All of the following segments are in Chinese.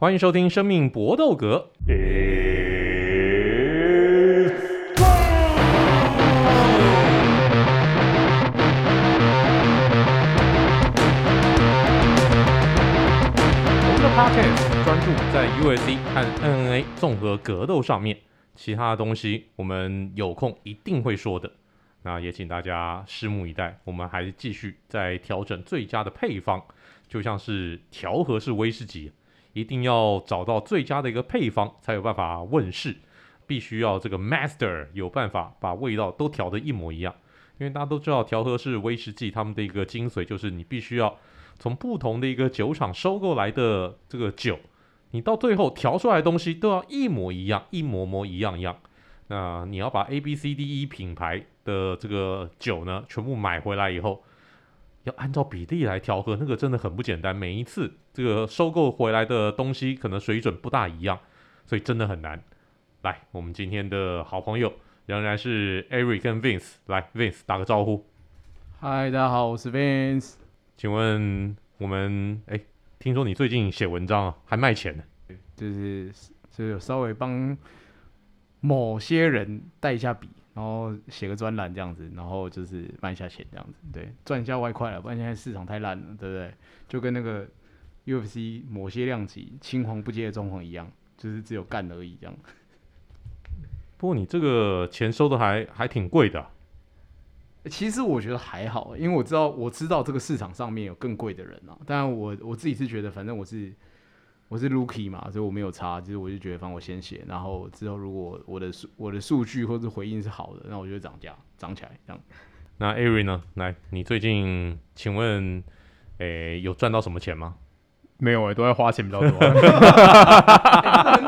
欢迎收听《生命搏斗格》。我们的 Podcast 专注在 UFC 和 MMA 综合格斗上面，其他的东西我们有空一定会说的。那也请大家拭目以待，我们还是继续在调整最佳的配方，就像是调和式威士忌。一定要找到最佳的一个配方，才有办法问世。必须要这个 master 有办法把味道都调得一模一样。因为大家都知道，调和式威士忌他们的一个精髓就是你必须要从不同的一个酒厂收购来的这个酒，你到最后调出来的东西都要一模一样，一模模一样一样。那你要把 A B C D E 品牌的这个酒呢，全部买回来以后。要按照比例来调和，那个真的很不简单。每一次这个收购回来的东西可能水准不大一样，所以真的很难。来，我们今天的好朋友仍然是 Eric 跟 Vince。来，Vince 打个招呼。嗨，大家好，我是 Vince。请问我们哎，听说你最近写文章啊，还卖钱呢？就是就是有稍微帮某些人带一下笔。然后写个专栏这样子，然后就是卖一下钱这样子，对，赚一下外快了，不然现在市场太烂了，对不对？就跟那个 UFC 某些量级青黄不接的状况一样，就是只有干而已这样。不过你这个钱收的还还挺贵的啊。其实我觉得还好，因为我知道我知道这个市场上面有更贵的人啊，当然我我自己是觉得，反正我是。我是 Rookie 嘛，所以我没有差。其实我就觉得，反正我先写，然后之后如果我的数我的数据或者回应是好的，那我就涨价涨起来这样。那 Ari 呢？来，你最近请问，诶，有赚到什么钱吗？没有诶、欸，都在花钱比较多。很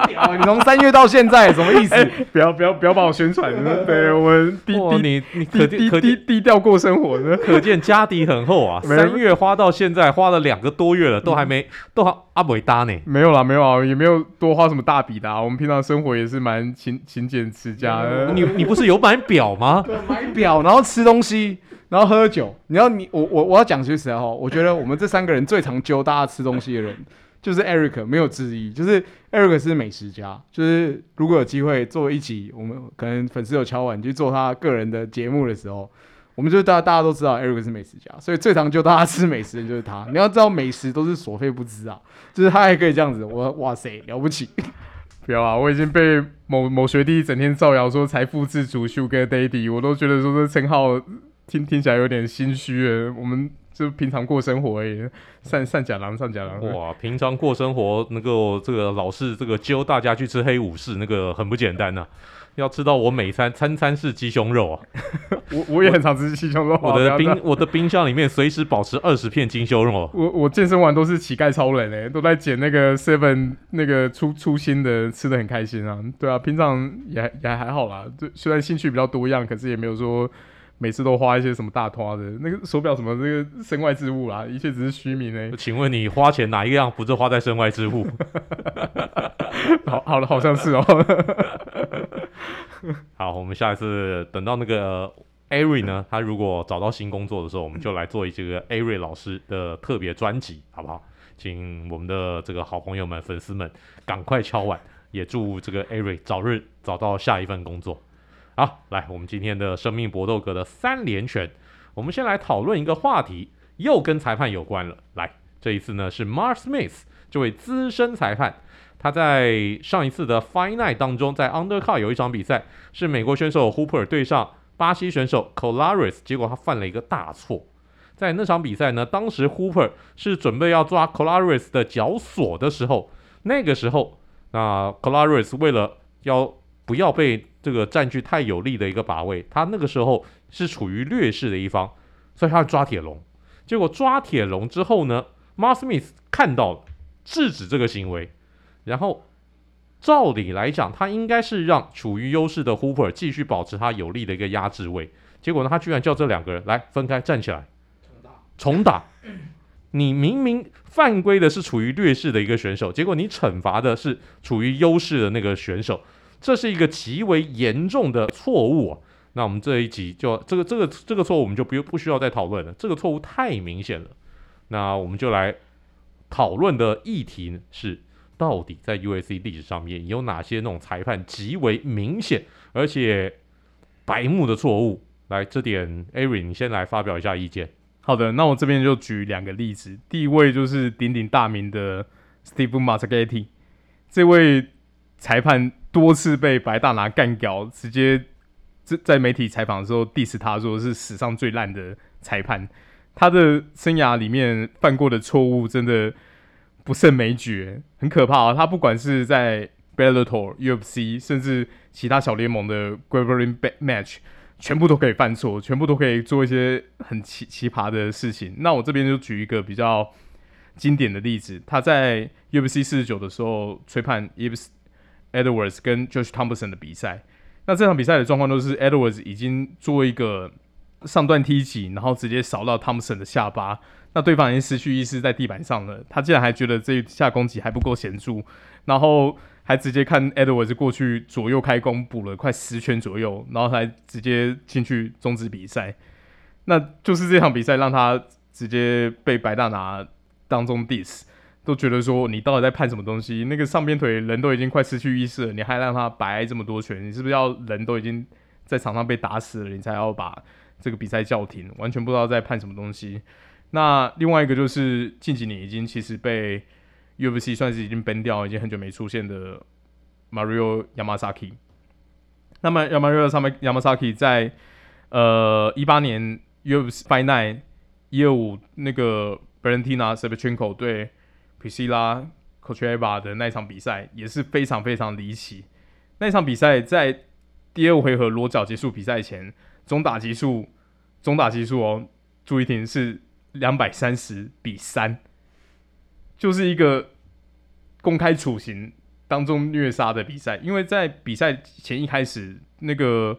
屌，你从三月到现在什么意思？欸、不要不要不要帮我宣传，对我们低低你你可低低低低调过生活呢，可见家底很厚啊。三月花到现在花了两个多月了，都还没都还阿伟搭呢。没有啦，没有啊，也没有多花什么大笔的啊。我们平常生活也是蛮勤勤俭持家的。你你不是有买表吗？买表，然后吃东西。然后喝酒，你要你我我我要讲句实在话，我觉得我们这三个人最常揪大家吃东西的人，就是 Eric，没有之一。就是 Eric 是美食家，就是如果有机会做一集，我们可能粉丝有敲碗去做他个人的节目的时候，我们就大家大家都知道 Eric 是美食家，所以最常揪大家吃美食的就是他。你要知道美食都是所费不貲啊，就是他还可以这样子，我哇塞了不起！不要啊，我已经被某某学弟整天造谣说财富自主 Sugar Daddy，我都觉得说这称号。听听起来有点心虚诶，我们就平常过生活而已，善善假郎，善假郎。哇，平常过生活能够这个老是这个揪大家去吃黑武士，那个很不简单呐、啊。要吃到我每餐餐餐是鸡胸肉啊，我我也很常吃鸡胸肉。我的冰我的冰箱里面随时保持二十片鸡胸肉。我我健身完都是乞丐超人诶，都在捡那个 seven 那个出出新的，吃的很开心啊。对啊，平常也也还好啦，就虽然兴趣比较多样，可是也没有说。每次都花一些什么大花的，那个手表什么这个身外之物啦，一切只是虚名诶。请问你花钱哪一样不是花在身外之物？好好了，好像是哦。好，我们下一次等到那个 Ari 呢，他如果找到新工作的时候，我们就来做一这个 Ari 老师的特别专辑，好不好？请我们的这个好朋友们、粉丝们赶快敲碗，也祝这个 Ari 早日找到下一份工作。好，来，我们今天的生命搏斗格的三连拳，我们先来讨论一个话题，又跟裁判有关了。来，这一次呢是 Mar Smith 这位资深裁判，他在上一次的 Final 当中，在 Undercard 有一场比赛，是美国选手 Hooper 对上巴西选手 Colares，结果他犯了一个大错。在那场比赛呢，当时 Hooper 是准备要抓 Colares 的脚锁的时候，那个时候，那 Colares 为了要不要被这个占据太有利的一个把位，他那个时候是处于劣势的一方，所以他抓铁笼。结果抓铁笼之后呢，Mark Smith 看到了，制止这个行为。然后照理来讲，他应该是让处于优势的 Hooper 继续保持他有利的一个压制位。结果呢，他居然叫这两个人来分开站起来，重打。重打。你明明犯规的是处于劣势的一个选手，结果你惩罚的是处于优势的那个选手。这是一个极为严重的错误啊！那我们这一集就这个这个这个错误，我们就不用不需要再讨论了。这个错误太明显了。那我们就来讨论的议题是：到底在 U.S.C 历史上面有哪些那种裁判极为明显而且白目的错误？来，这点 Ari 你先来发表一下意见。好的，那我这边就举两个例子。第一位就是鼎鼎大名的 Steve Mazzagatti，这位裁判多次被白大拿干掉，直接在在媒体采访的时候 diss 他说是史上最烂的裁判。他的生涯里面犯过的错误真的不胜枚举，很可怕啊！他不管是在 Bellator、UFC，甚至其他小联盟的 Graveling Match。全部都可以犯错，全部都可以做一些很奇奇葩的事情。那我这边就举一个比较经典的例子，他在 UFC 四十九的时候吹判 Yves Edwards 跟 Josh Thompson 的比赛。那这场比赛的状况都是 Edwards 已经做一个上段踢击，然后直接扫到 Thompson 的下巴，那对方已经失去意识在地板上了。他竟然还觉得这一下攻击还不够显著，然后。还直接看 Edwards 过去左右开弓补了快十圈左右，然后还直接进去终止比赛。那就是这场比赛让他直接被白大拿当中 diss，都觉得说你到底在判什么东西？那个上边腿人都已经快失去意识了，你还让他白挨这么多拳？你是不是要人都已经在场上被打死了，你才要把这个比赛叫停？完全不知道在判什么东西。那另外一个就是近几年已经其实被。UFC 算是已经崩掉，已经很久没出现的 Mario Yamasaki。那么 Mario Yamasaki 在呃一八年 UFC Fight Night 一二五那个 Valentina Shevchenko 对 Priscilla Kucheva 的那场比赛也是非常非常离奇。那场比赛在第二回合裸绞结束比赛前，总打击数总打击数哦，注意听是两百三十比三。就是一个公开处刑当中虐杀的比赛，因为在比赛前一开始，那个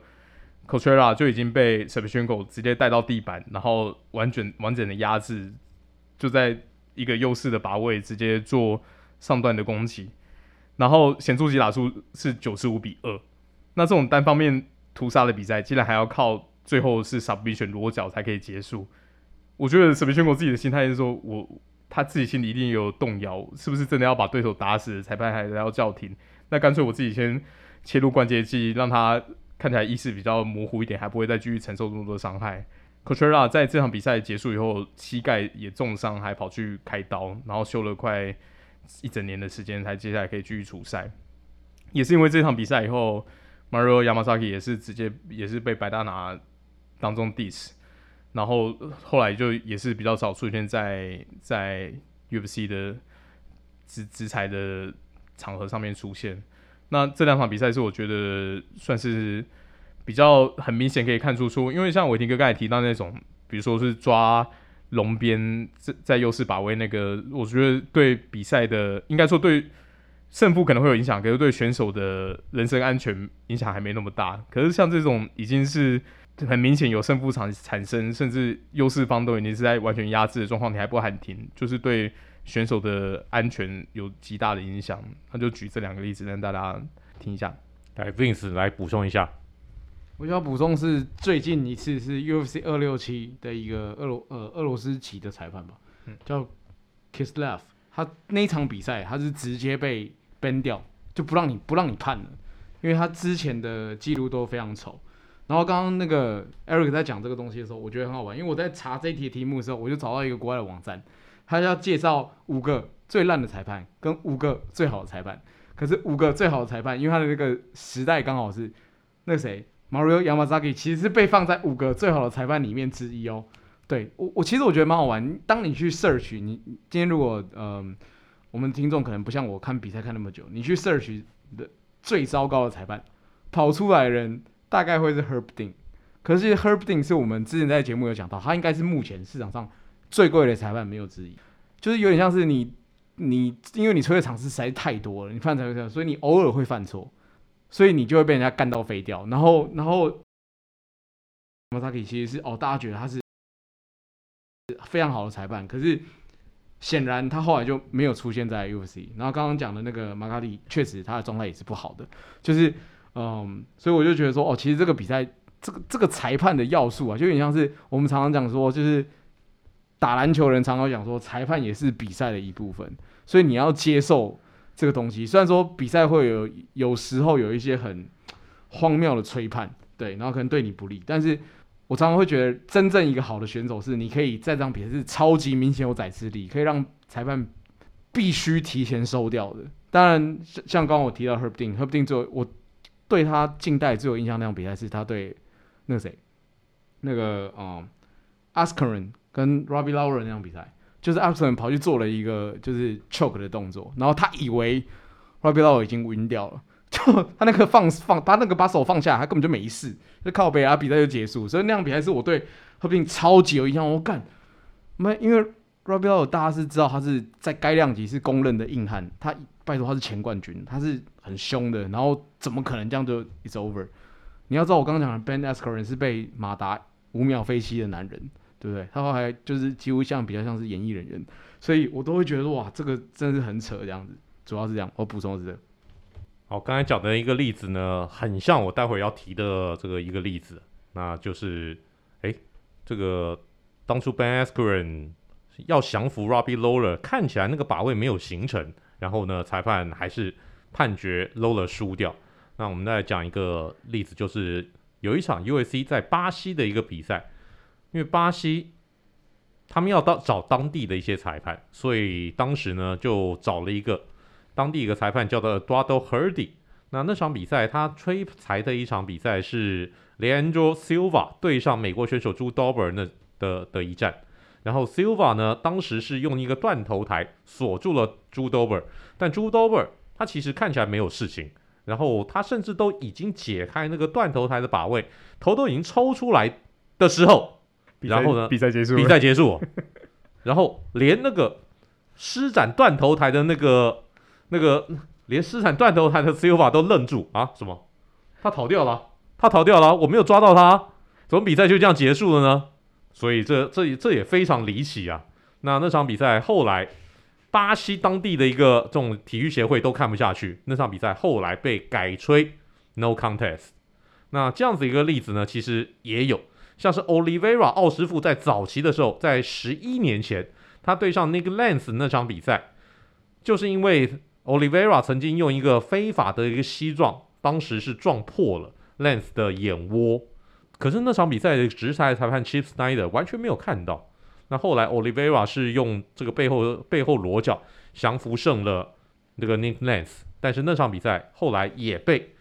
Coachella 就已经被 Shevchenko 直接带到地板，然后完整完整的压制，就在一个优势的把位，直接做上段的攻击，然后显著击打数是九十五比二。那这种单方面屠杀的比赛，竟然还要靠最后是什么选裸绞才可以结束。我觉得什么选国自己的心态是说，我。他自己心里一定有动摇，是不是真的要把对手打死？裁判还是要叫停？那干脆我自己先切入关节技，让他看起来意识比较模糊一点，还不会再继续承受这么多伤害。Coachella 在这场比赛结束以后，膝盖也重伤，还跑去开刀，然后休了快一整年的时间，才接下来可以继续出赛。也是因为这场比赛以后，Mario Yamasaki 也是直接也是被白大拿当中 diss。然后后来就也是比较少出现在在 UFC 的职职裁的场合上面出现。那这两场比赛是我觉得算是比较很明显可以看出出，因为像伟霆哥刚才提到那种，比如说是抓龙边在在优势把位那个，我觉得对比赛的应该说对胜负可能会有影响，可是对选手的人身安全影响还没那么大。可是像这种已经是。很明显有胜负场产生，甚至优势方都已经是在完全压制的状况，你还不喊停，就是对选手的安全有极大的影响。那就举这两个例子让大家听一下。来，Vince 来补充一下。我想要补充是最近一次是 UFC 二六七的一个俄罗呃俄罗斯籍的裁判吧，嗯、叫 Kislev。他那场比赛他是直接被 ban 掉，就不让你不让你判了，因为他之前的记录都非常丑。然后刚刚那个 Eric 在讲这个东西的时候，我觉得很好玩，因为我在查这一题的题目的时候，我就找到一个国外的网站，他要介绍五个最烂的裁判跟五个最好的裁判。可是五个最好的裁判，因为他的那个时代刚好是那谁 Mario Yamazaki 其实是被放在五个最好的裁判里面之一哦。对我，我其实我觉得蛮好玩。当你去 search，你今天如果嗯、呃，我们听众可能不像我看比赛看那么久，你去 search 的最糟糕的裁判跑出来的人。大概会是 Herb Dean，可是 Herb Dean 是我们之前在节目有讲到，他应该是目前市场上最贵的裁判，没有之一。就是有点像是你，你因为你吹的场次实在太多了，你犯错，所以你偶尔会犯错，所以你就会被人家干到飞掉。然后，然后 Yamasaki 其实是哦，大家觉得他是非常好的裁判，可是显然他后来就没有出现在 UFC。然后刚刚讲的那个马卡里，确实他的状态也是不好的，就是。嗯，所以我就觉得说，哦，其实这个比赛，这个这个裁判的要素啊，就有点像是我们常常讲说，就是打篮球人常常讲说，裁判也是比赛的一部分，所以你要接受这个东西。虽然说比赛会有有时候有一些很荒谬的吹判，对，然后可能对你不利，但是我常常会觉得，真正一个好的选手是，你可以在这场比赛是超级明显有宰制力，可以让裁判必须提前收掉的。当然，像刚刚我提到 Herb Dean，Herb Dean 最后我对他近代最有印象那场比赛是他对那个谁，那个嗯 Askren 跟 Robbie Lawler 那场比赛，就是 Askren 跑去做了一个就是 choke 的动作，然后他以为 Robbie Law 已经晕掉了，就他那个放放他那个把手放下，他根本就没事，就靠北啊，比赛就结束。所以那场比赛是我对 Herb Dean 超级有印象。我干，没因为 Robbie Law 大家是知道他是在该量级是公认的硬汉，他。拜托，他是前冠军，他是很凶的，然后怎么可能这样就 it's over？你要知道，我刚刚讲的 Ben Askren 是被马达五秒飞膝的男人，对不对？他后来就是几乎像比较像是演艺人员，所以我都会觉得哇，这个真的是很扯这样子。主要是这样，我补充的是这样。好，刚才讲的一个例子呢，很像我待会要提的这个一个例子，那就是，哎，这个当初 Ben Askren 要降服 Robbie Lawler，看起来那个把位没有形成。然后呢，裁判还是判决 Lawler 输掉。那我们再讲一个例子，就是有一场 UFC 在巴西的一个比赛，因为巴西他们要到找当地的一些裁判，所以当时呢就找了一个当地一个裁判叫做 Eduardo Herdy。那那场比赛他吹裁的一场比赛是 Leandro Silva 对上美国选手 Drew Dober 那的的一战。然后 Silva 呢，当时是用一个断头台锁住了 Drew Dober，但 Drew Dober 他其实看起来没有事情，然后他甚至都已经解开那个断头台的把位，头都已经抽出来的时候，然后呢，比赛结束，比赛结束，然后连那个施展断头台的那个那个连施展断头台的 Silva 都愣住啊，什么？他逃掉了，他逃掉了，我没有抓到他，怎么比赛就这样结束了呢？所以这这这也非常离奇啊！那那场比赛后来，巴西当地的一个这种体育协会都看不下去，那场比赛后来被改吹 no contest。那这样子一个例子呢，其实也有，像是 Olivera 奥师傅在早期的时候，在十一年前，他对上 Nick Lentz 那场比赛，就是因为 Olivera 曾经用一个非法的一个膝撞，当时是撞破了 Lentz 的眼窝。可是那场比赛的直裁裁判 Chip Snyder 完全没有看到。那后来 Olivera 是用这个背后背后裸绞降服胜了那个 Nick Lentz，但是那场比赛后来也被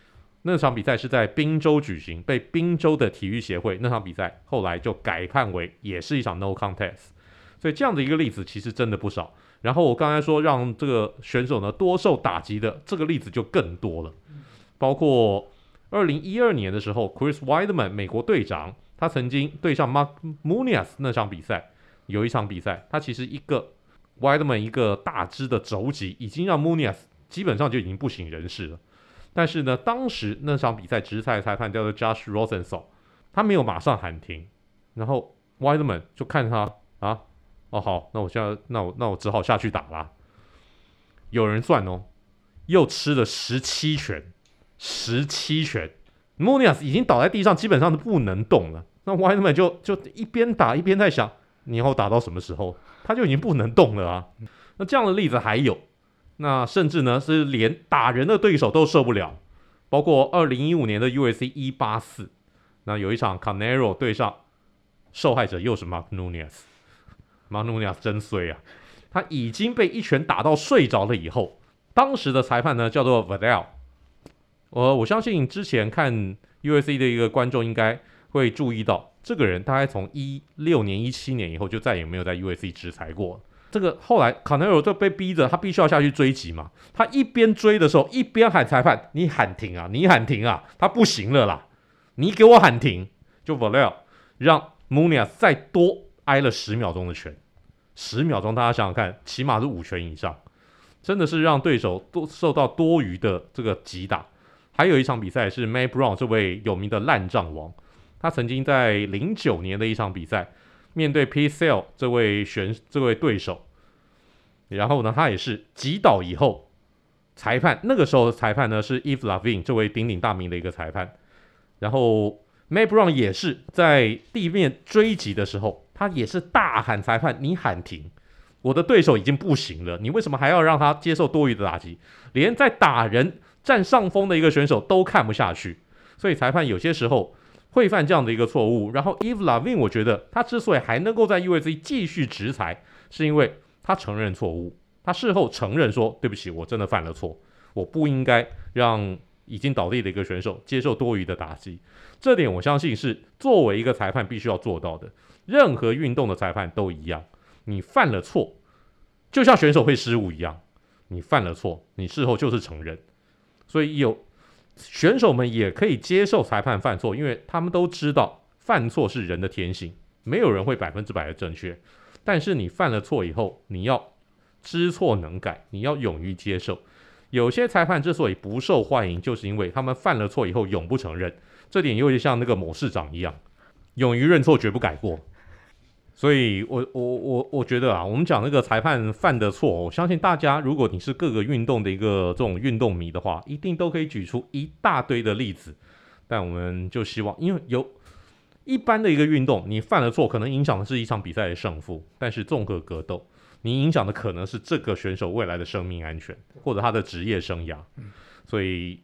那场比赛是在宾州举行，被宾州的体育协会那场比赛后来就改判为也是一场 No Contest。所以这样的一个例子其实真的不少。然后我刚才说让这个选手呢多受打击的这个例子就更多了，包括。二零一二年的时候，Chris Weidman 美国队长，他曾经对上 Mark Munoz 那场比赛，有一场比赛，他其实一个 Weidman 一个大只的肘击，已经让 Munoz 基本上就已经不省人事了。但是呢，当时那场比赛直裁裁判叫做 Josh Rosenthal，他没有马上喊停，然后 Weidman 就看他啊，哦好，那我现在那我那我只好下去打啦。有人算哦，又吃了十七拳。十七拳，Monias 已经倒在地上，基本上是不能动了。那 Weidman 就就一边打一边在想，你以后打到什么时候？他就已经不能动了啊。那这样的例子还有，那甚至呢是连打人的对手都受不了。包括二零一五年的 UFC 一八四，那有一场 Canelo 对上受害者又是 Mark Nunes，Mark Nunes 真衰啊！他已经被一拳打到睡着了以后，当时的裁判呢叫做 Vidal。我我相信之前看 UFC 的一个观众应该会注意到，这个人大概从一六年、一七年以后就再也没有在 UFC 执裁过。这个后来卡内尔就被逼着，他必须要下去追击嘛。他一边追的时候，一边喊裁判：“你喊停啊，你喊停啊！”他不行了啦，你给我喊停！就 Valel 让 Munoz 再多挨了十秒钟的拳，十秒钟大家想想看，起码是五拳以上，真的是让对手都受到多余的这个击打。还有一场比赛是 May Brown 这位有名的烂账王，他曾经在零九年的一场比赛面对 PCL 这位选这位对手，然后呢，他也是击倒以后，裁判那个时候的裁判呢是 Eve Lavin 这位鼎鼎大名的一个裁判，然后 May Brown 也是在地面追击的时候，他也是大喊裁判，你喊停，我的对手已经不行了，你为什么还要让他接受多余的打击？连在打人占上风的一个选手都看不下去，所以裁判有些时候会犯这样的一个错误。然后 Eve Lavin，我觉得他之所以还能够在 UFC 继续执裁，是因为他承认错误，他事后承认说对不起，我真的犯了错，我不应该让已经倒地的一个选手接受多余的打击。这点我相信是作为一个裁判必须要做到的。任何运动的裁判都一样，你犯了错，就像选手会失误一样，你犯了错，你事后就是承认。所以有选手们也可以接受裁判犯错，因为他们都知道犯错是人的天性，没有人会百分之百的正确。但是你犯了错以后，你要知错能改，你要勇于接受。有些裁判之所以不受欢迎，就是因为他们犯了错以后永不承认。这点有点像那个某市长一样，勇于认错，绝不改过。所以我，我我我我觉得啊，我们讲那个裁判犯的错，我相信大家，如果你是各个运动的一个这种运动迷的话，一定都可以举出一大堆的例子。但我们就希望，因为有一般的一个运动，你犯了错，可能影响的是一场比赛的胜负；但是综合格斗，你影响的可能是这个选手未来的生命安全，或者他的职业生涯。所以，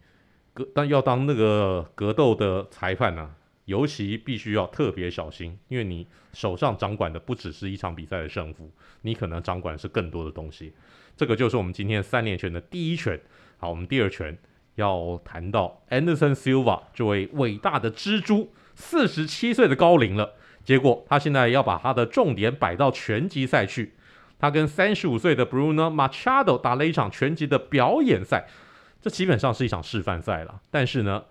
格但要当那个格斗的裁判呢、啊？尤其必须要特别小心，因为你手上掌管的不只是一场比赛的胜负，你可能掌管是更多的东西。这个就是我们今天三连拳的第一拳。好，我们第二拳要谈到 Anderson Silva 这位伟大的蜘蛛，四十七岁的高龄了，结果他现在要把他的重点摆到拳击赛去。他跟三十五岁的 Bruno Machado 打了一场拳击的表演赛，这基本上是一场示范赛了。但是呢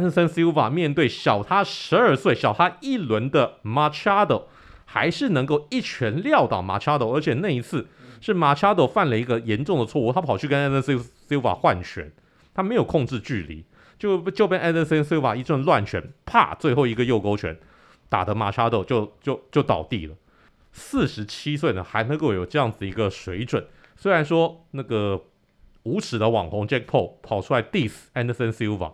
，Anderson Silva 面对小他十二岁、小他一轮的 Machado，还是能够一拳撂倒 Machado，而且那一次是 Machado 犯了一个严重的错误，他跑去跟 Anderson Silva 换拳，他没有控制距离，就就被 Anderson Silva 一阵乱拳，啪，最后一个右勾拳打得 Machado 就就就倒地了。四十七岁呢，还能够有这样子一个水准，虽然说那个无耻的网红 Jack Paul 跑出来 diss Anderson Silva。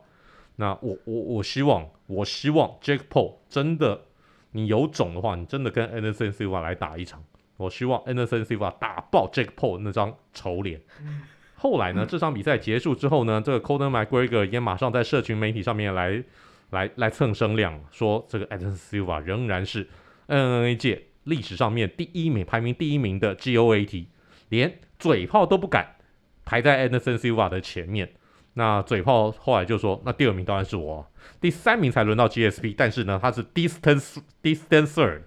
那我我我希望，我希望 Jake Paul 真的，你有种的话，你真的跟 Anderson Silva 来打一场。我希望 Anderson Silva 打爆 Jake Paul 那张丑脸。后来呢，这场比赛结束之后呢，这个 Conor McGregor 也马上在社群媒体上面来来来蹭声量，说这个 Anderson Silva 仍然是 MMA 界历史上面第一名，排名第一名的 GOAT，连嘴炮都不敢排在 Anderson Silva 的前面。那嘴炮后来就说，那第二名当然是我，第三名才轮到 GSP，但是呢，他是 distance distance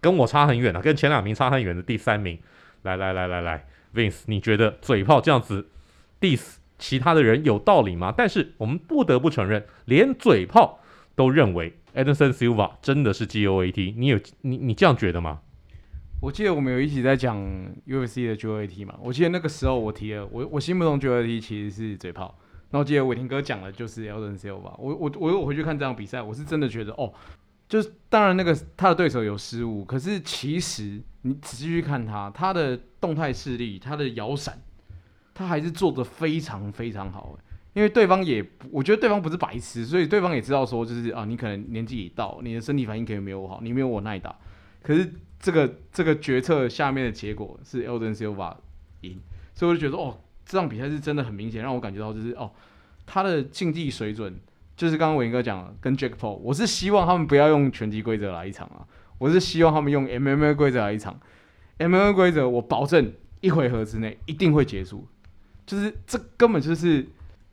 跟我差很远啊，跟前两名差很远的第三名。来来来来来，Vince，你觉得嘴炮这样子 diss 其他的人有道理吗？但是我们不得不承认，连嘴炮都认为 Anderson Silva 真的是 GOAT，你有你你这样觉得吗？我记得我们有一起在讲 UFC 的 GOAT 嘛，我记得那个时候我提了，我我心目中 GOAT 其实是嘴炮。然后记得伟霆哥讲的就是 Alden Silva，我我我我回去看这场比赛，我是真的觉得哦，就是当然那个他的对手有失误，可是其实你仔细去看他，他的动态视力，他的摇闪，他还是做的非常非常好。因为对方也，我觉得对方不是白痴，所以对方也知道说，就是啊，你可能年纪已到，你的身体反应可能没有我好，你没有我耐打，可是这个这个决策下面的结果是 Alden Silva 赢，所以我就觉得哦。这场比赛是真的很明显，让我感觉到就是哦，他的竞技水准就是刚刚伟霆哥讲了，跟 Jack Paul，我是希望他们不要用拳击规则来一场啊，我是希望他们用 MMA 规则来一场，MMA 规则我保证一回合之内一定会结束，就是这根本就是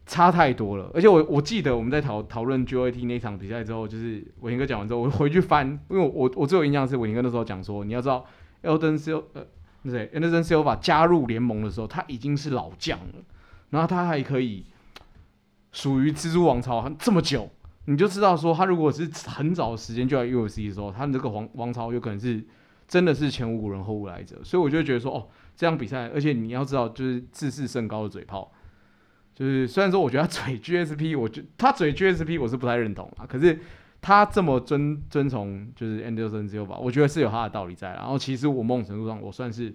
差太多了，而且我我记得我们在讨讨论 GOAT 那场比赛之后，就是伟霆哥讲完之后，我回去翻，因为我我我最有印象是伟霆哥那时候讲说，你要知道 Anderson Silva 呃。对，Anderson Silva 加入联盟的时候，他已经是老将了，然后他还可以属于蜘蛛王朝这么久，你就知道说，他如果是很早的时间就在 UFC 的时候，他这个王王朝有可能是真的是前无古人后无来者，所以我就觉得说，哦，这场比赛，而且你要知道，就是自视甚高的嘴炮，就是虽然说我觉得他嘴 GSP，我觉他嘴 GSP 我是不太认同啊，可是。他这么尊尊崇就是 Anderson Silva，我觉得是有他的道理在。然后其实我某种程度上，我算是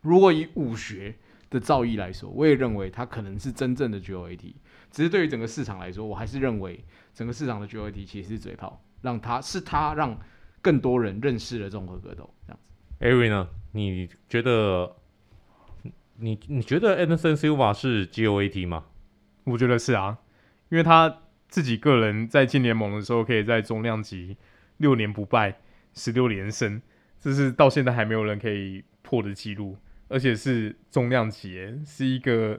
如果以武学的造诣来说，我也认为他可能是真正的 GOAT。只是对于整个市场来说，我还是认为整个市场的 GOAT 其实是嘴炮，让他是他让更多人认识了综合格斗这样子。Ari 呢？你觉得你你觉得 Anderson Silva 是 GOAT 吗？我觉得是啊，因为他自己个人在进联盟的时候，可以在中量级六年不败，十六连胜，这是到现在还没有人可以破的记录，而且是中量级，是一个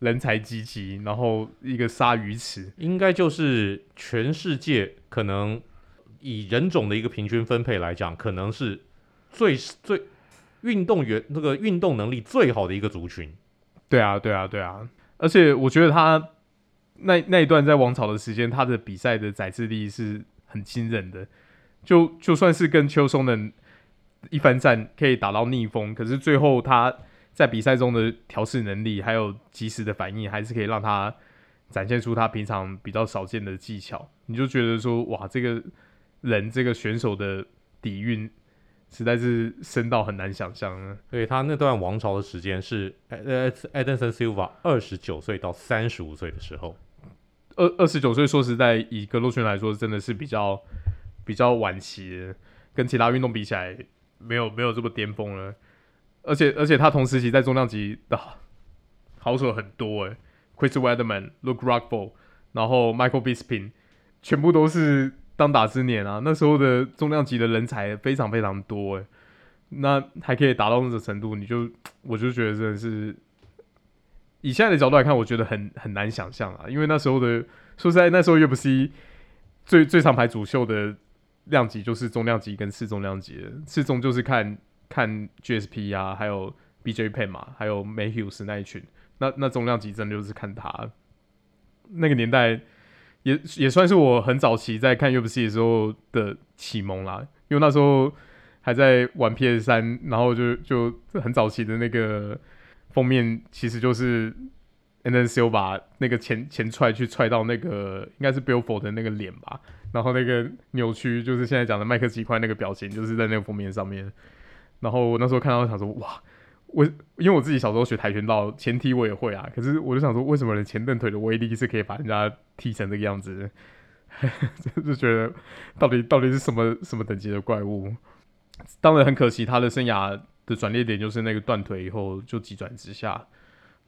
人才济济，然后一个鲨鱼池，应该就是全世界可能以人种的一个平均分配来讲，可能是最最运动员那个运动能力最好的一个族群。对啊，对啊，对啊。而且我觉得他那那一段在王朝的时间，他的比赛的载制力是很惊人的。就就算是跟秋松的一番战可以打到逆风，可是最后他在比赛中的调试能力还有及时的反应，还是可以让他展现出他平常比较少见的技巧。你就觉得说，哇，这个人这个选手的底蕴。实在是深到很难想象呢。所以他那段王朝的时间是呃，Anderson Silva 二十九岁到三十五岁的时候。二二十九岁，说实在，以格斗圈来说，真的是比较比较晚期，跟其他运动比起来，没有没有这么巅峰了。而且而且他同时期在重量级的好手很多诶，Chris Weidman、Luke Rockhold，然后 Michael Bisping，全部都是。当打之年啊，那时候的重量级的人才非常非常多诶，那还可以达到那种程度，你就我就觉得真的是以现在的角度来看，我觉得很很难想象啊，因为那时候的说实在，那时候 UFC 最最常排主秀的量级就是中量级跟次重量级的，次重就是看看 GSP 啊，还有 BJ Pen 嘛，还有 Mayhew 斯那一群，那那中量级真的就是看他那个年代。也也算是我很早期在看 UFC 的时候的启蒙啦，因为那时候还在玩 PS 三，然后就就很早期的那个封面，其实就是 Anderson Silva 那个前前踹去踹到那个应该是 Belfort 的那个脸吧，然后那个扭曲就是现在讲的麦克鸡块那个表情，就是在那个封面上面，然后我那时候看到想说哇。我因为我自己小时候学跆拳道，前踢我也会啊。可是我就想说，为什么人前蹬腿的威力是可以把人家踢成这个样子？就觉得到底到底是什么什么等级的怪物？当然很可惜，他的生涯的转捩点就是那个断腿以后就急转直下，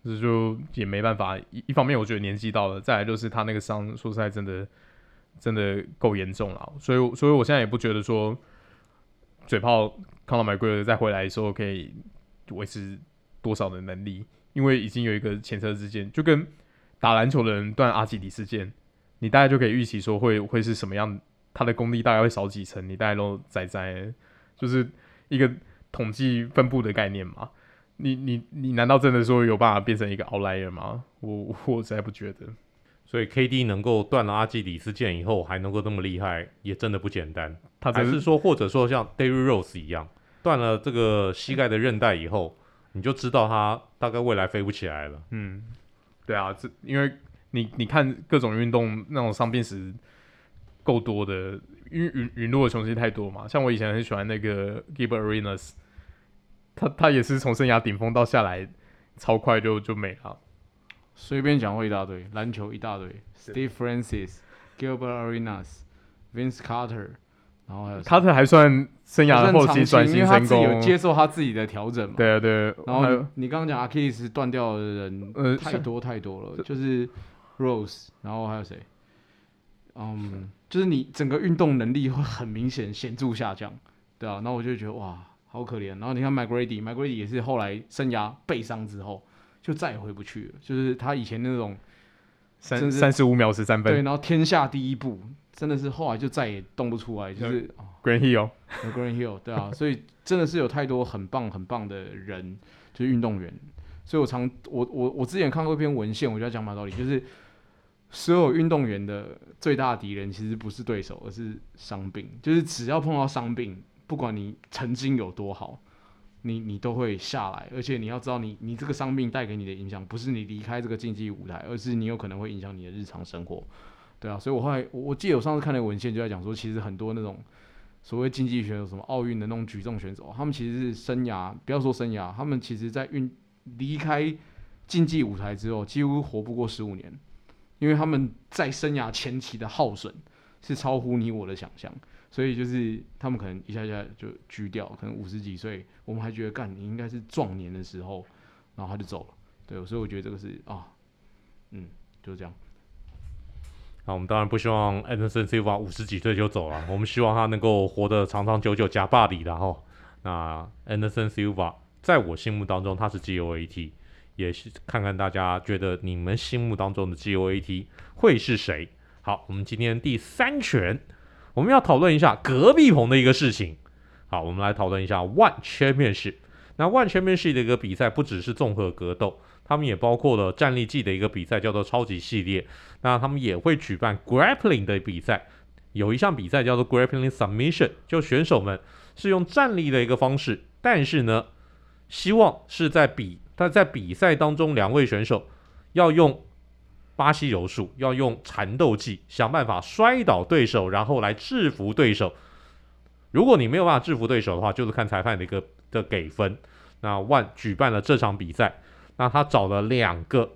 这就也没办法。一一方面我觉得年纪到了，再来就是他那个伤，说实在真的真的够严重了。所以所以我现在也不觉得说嘴炮康纳麦奎尔再回来的时候可以。维持多少的能力？因为已经有一个前车之鉴，就跟打篮球的人断阿基里斯腱，你大概就可以预期说会会是什么样，他的功力大概会少几成，你大概都在在，就是一个统计分布的概念嘛。你你你难道真的说有办法变成一个 outlier 吗？我我实在不觉得。所以 KD 能够断了阿基里斯腱以后还能够那么厉害，也真的不简单。他还是说，或者说像 Derrick Rose 一样。断了这个膝盖的韧带以后，你就知道他大概未来飞不起来了。嗯，对啊，这因为你你看各种运动那种伤病史够多的，因为陨陨落的雄心太多嘛。像我以前很喜欢那个 Gilbert Arenas，他他也是从生涯顶峰到下来超快就就没了。随便讲过一大堆，篮球一大堆，Steve Francis、Gilbert Arenas、Vince Carter。然后还有卡特还算生涯的后期转型成功，有接受他自己的调整嘛？对啊，对。然后你刚刚讲阿基里斯断掉的人，呃，太多太多了，就是 Rose，然后还有谁？嗯，就是你整个运动能力会很明显显著下降，对啊。然后我就觉得哇，好可怜。然后你看 McGrady，McGrady 也是后来生涯背伤之后就再也回不去了，就是他以前那种三三十五秒十三分，对，然后天下第一步。真的是后来就再也动不出来，就是 Green Hill，Green Hill，对啊，所以真的是有太多很棒很棒的人，就是运动员。所以我常我我我之前看过一篇文献，我就要讲马道理，就是所有运动员的最大敌人其实不是对手，而是伤病。就是只要碰到伤病，不管你曾经有多好，你你都会下来。而且你要知道你，你这个伤病带给你的影响，不是你离开这个竞技舞台，而是你有可能会影响你的日常生活。对啊，所以我后来我我记得我上次看那个文献就在讲说，其实很多那种所谓竞技选手，什么奥运的那种举重选手，他们其实是生涯不要说生涯，他们其实在运离开竞技舞台之后，几乎活不过十五年，因为他们在生涯前期的耗损是超乎你我的想象。所以就是他们可能一下一下就锯掉，可能五十几岁，我们还觉得干你应该是壮年的时候，然后他就走了。对，所以我觉得这个是啊，嗯，就是这样。那我们当然不希望 Anderson Silva 五十几岁就走了，我们希望他能够活得长长久久，加霸里的哈。那 Anderson Silva 在我心目当中他是 GOAT，也是看看大家觉得你们心目当中的 GOAT 会是谁？好，我们今天第三拳，我们要讨论一下隔壁棚的一个事情。好，我们来讨论一下 One Championship。那 One Championship 的一个比赛不只是综合格斗。他们也包括了站立技的一个比赛，叫做超级系列。那他们也会举办 grappling 的比赛，有一项比赛叫做 grappling submission，就选手们是用站立的一个方式，但是呢，希望是在比他在比赛当中，两位选手要用巴西柔术，要用缠斗技，想办法摔倒对手，然后来制服对手。如果你没有办法制服对手的话，就是看裁判的一个的给分。那 One 举办了这场比赛。那他找了两个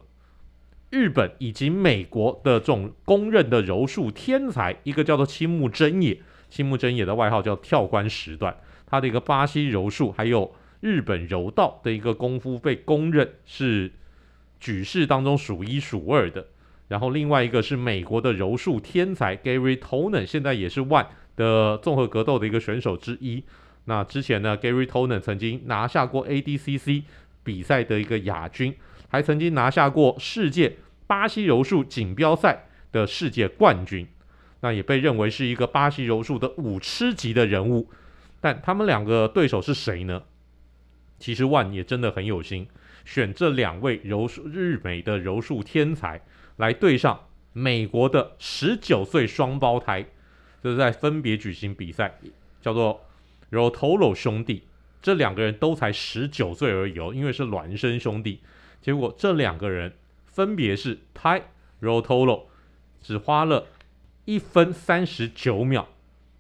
日本以及美国的这种公认的柔术天才，一个叫做青木真也，青木真也的外号叫跳关时段，他的一个巴西柔术还有日本柔道的一个功夫被公认是举世当中数一数二的。然后另外一个是美国的柔术天才 Gary Tonen，现在也是 ONE 的综合格斗的一个选手之一。那之前呢，Gary Tonen 曾经拿下过 ADCC。比赛的一个亚军，还曾经拿下过世界巴西柔术锦标赛的世界冠军，那也被认为是一个巴西柔术的武痴级的人物。但他们两个对手是谁呢？其实 ONE 也真的很有心，选这两位柔术日美的柔术天才来对上美国的十九岁双胞胎，就是在分别举行比赛，叫做 Rotolo 兄弟。这两个人都才十九岁而已哦，因为是孪生兄弟。结果这两个人分别是 Tai Rotolo，只花了一分三十九秒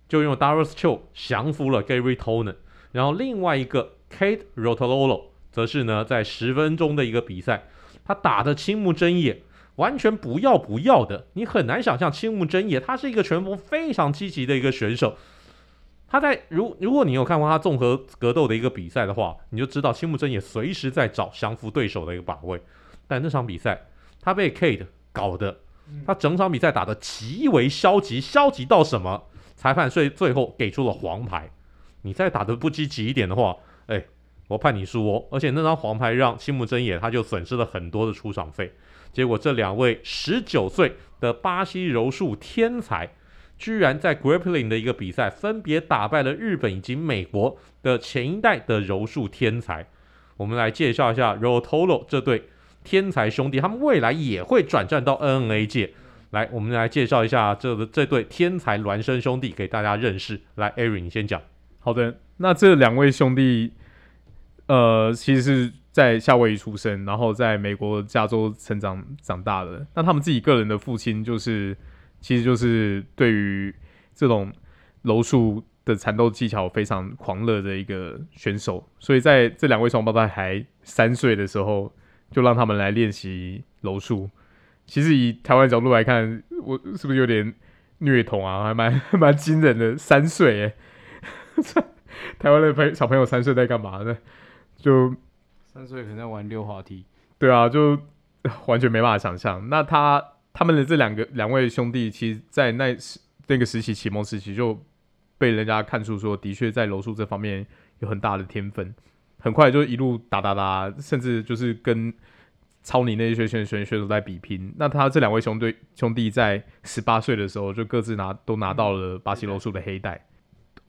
就用 Darius Choke 降服了 Gary t o n e n 然后另外一个 Kate Rotolo 则是呢在十分钟的一个比赛，他打的青木真也完全不要不要的，你很难想象青木真也他是一个拳风非常积极的一个选手。他在如如果你有看过他综合格斗的一个比赛的话，你就知道青木真也随时在找降服对手的一个把位。但那场比赛他被 Kade 搞的，他整场比赛打得极为消极，消极到什么？裁判最最后给出了黄牌。你再打得不积极一点的话，哎，我判你输哦。而且那张黄牌让青木真也他就损失了很多的出场费。结果这两位十九岁的巴西柔术天才。居然在 Grappling 的一个比赛，分别打败了日本以及美国的前一代的柔术天才。我们来介绍一下 Roto Lo 这对天才兄弟，他们未来也会转战到 MMA 界。来，我们来介绍一下这这对天才孪生兄弟给大家认识。来，Ari，你先讲。好的，那这两位兄弟，呃，其实是在夏威夷出生，然后在美国加州成长长大的。那他们自己个人的父亲就是。其实就是对于这种柔术的缠斗技巧非常狂热的一个选手，所以在这两位双胞胎还三岁的时候，就让他们来练习柔术。其实以台湾角度来看，我是不是有点虐童啊？还蛮蛮惊人的，三岁诶，台湾的朋小朋友三岁在干嘛呢？就三岁可能在玩溜滑梯。对啊，就 完全没办法想象。那他。他们的这两个两位兄弟，其实，在那时那个时期启蒙时期，就被人家看出说，的确在柔术这方面有很大的天分。很快就一路打打打，甚至就是跟超你那些选选选手在比拼。那他这两位兄弟兄弟在十八岁的时候，就各自拿都拿到了巴西柔术的黑带。